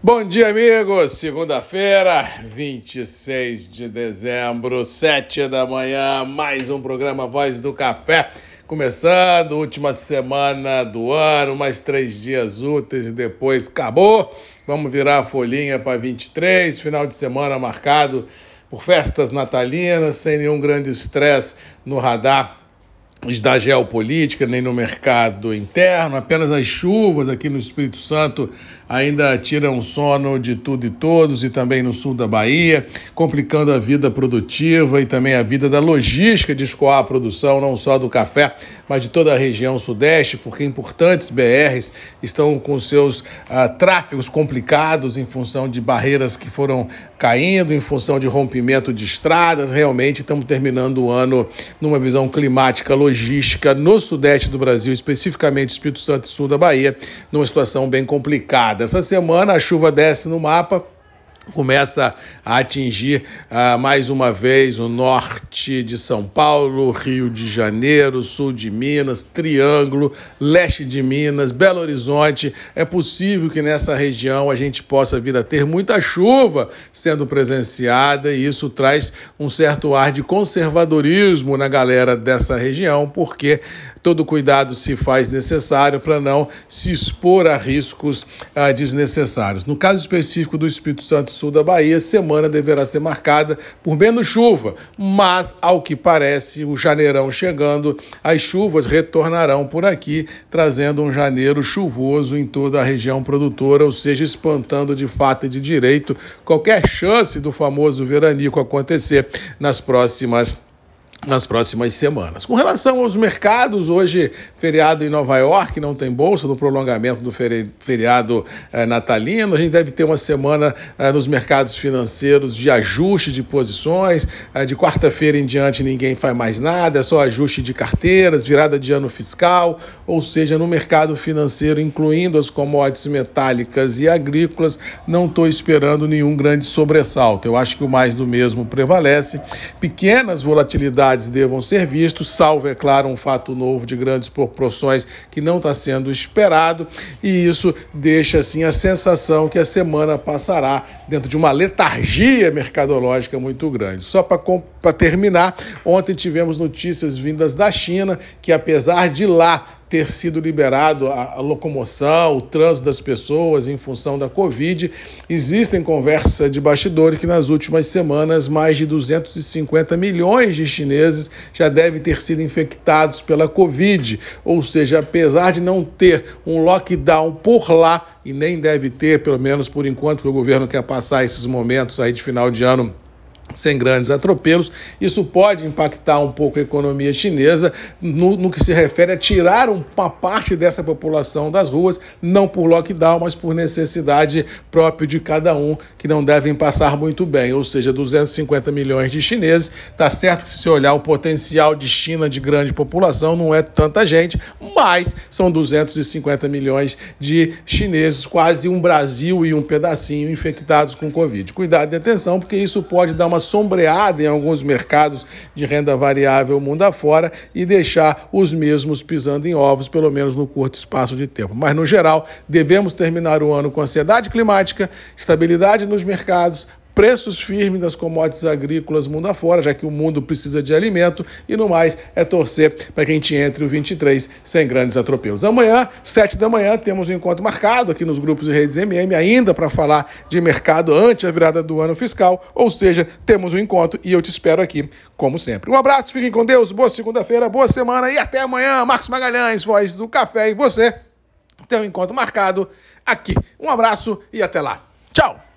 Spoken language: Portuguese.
Bom dia, amigos. Segunda-feira, 26 de dezembro, 7 da manhã, mais um programa Voz do Café. Começando, última semana do ano, mais três dias úteis e depois acabou. Vamos virar a folhinha para 23, final de semana marcado por festas natalinas, sem nenhum grande estresse no radar da geopolítica, nem no mercado interno, apenas as chuvas aqui no Espírito Santo ainda tiram sono de tudo e todos e também no sul da Bahia, complicando a vida produtiva e também a vida da logística de escoar a produção, não só do café, mas de toda a região sudeste, porque importantes BRs estão com seus uh, tráfegos complicados em função de barreiras que foram caindo, em função de rompimento de estradas. Realmente estamos terminando o ano numa visão climática logística no sudeste do Brasil, especificamente Espírito Santo e sul da Bahia, numa situação bem complicada. Essa semana a chuva desce no mapa começa a atingir uh, mais uma vez o norte de São Paulo, Rio de Janeiro, sul de Minas, Triângulo, leste de Minas, Belo Horizonte. É possível que nessa região a gente possa vir a ter muita chuva sendo presenciada e isso traz um certo ar de conservadorismo na galera dessa região, porque todo cuidado se faz necessário para não se expor a riscos uh, desnecessários. No caso específico do Espírito Santo sul da Bahia, semana deverá ser marcada por menos chuva, mas, ao que parece, o janeirão chegando, as chuvas retornarão por aqui, trazendo um janeiro chuvoso em toda a região produtora, ou seja, espantando de fato e de direito qualquer chance do famoso veranico acontecer nas próximas nas próximas semanas. Com relação aos mercados, hoje, feriado em Nova York, não tem bolsa no prolongamento do feriado eh, natalino. A gente deve ter uma semana eh, nos mercados financeiros de ajuste de posições. Eh, de quarta-feira em diante, ninguém faz mais nada, é só ajuste de carteiras, virada de ano fiscal, ou seja, no mercado financeiro, incluindo as commodities metálicas e agrícolas, não estou esperando nenhum grande sobressalto. Eu acho que o mais do mesmo prevalece. Pequenas volatilidades devam ser vistos, salvo, é claro, um fato novo de grandes proporções que não está sendo esperado, e isso deixa assim a sensação que a semana passará dentro de uma letargia mercadológica muito grande. Só para terminar, ontem tivemos notícias vindas da China que, apesar de lá ter sido liberado a, locomoção, o trânsito das pessoas em função da Covid. Existem conversas de bastidores que nas últimas semanas mais de 250 milhões de chineses já devem ter sido infectados pela Covid. Ou seja, apesar de não ter um lockdown por lá, e nem deve ter, pelo menos por enquanto, porque o governo quer passar esses momentos aí de final de ano sem grandes atropelos. Isso pode impactar um pouco a economia chinesa no, no, que se refere a tirar uma parte dessa população das ruas, não por lockdown, mas por necessidade própria de cada um, que não devem passar muito bem. Ou seja, 250 milhões de chineses. Tá certo que se você olhar o potencial de China de grande população, não é tanta gente, mas são 250 milhões de chineses, quase um Brasil e um pedacinho infectados com Covid. Cuidado e atenção, porque isso pode dar uma uma sombreada em alguns mercados de renda variável mundo afora e deixar os mesmos pisando em ovos, pelo menos no curto espaço de tempo. Mas, no geral, devemos terminar o ano com ansiedade climática, estabilidade nos mercados, preços firmes das commodities agrícolas mundo afora, já que o mundo precisa de alimento, e no mais é torcer para que a gente entre o 23 sem grandes atropelos. Amanhã, 7 da manhã, temos um encontro marcado aqui nos grupos de redes MM, ainda para falar de mercado antes a virada do ano fiscal, ou seja, temos um encontro e eu te espero aqui, como sempre. Um abraço, fiquem com Deus, boa segunda-feira, boa semana e até amanhã. Marcos Magalhães, voz do café, e você tem um encontro marcado aqui. Um abraço e até lá. Tchau!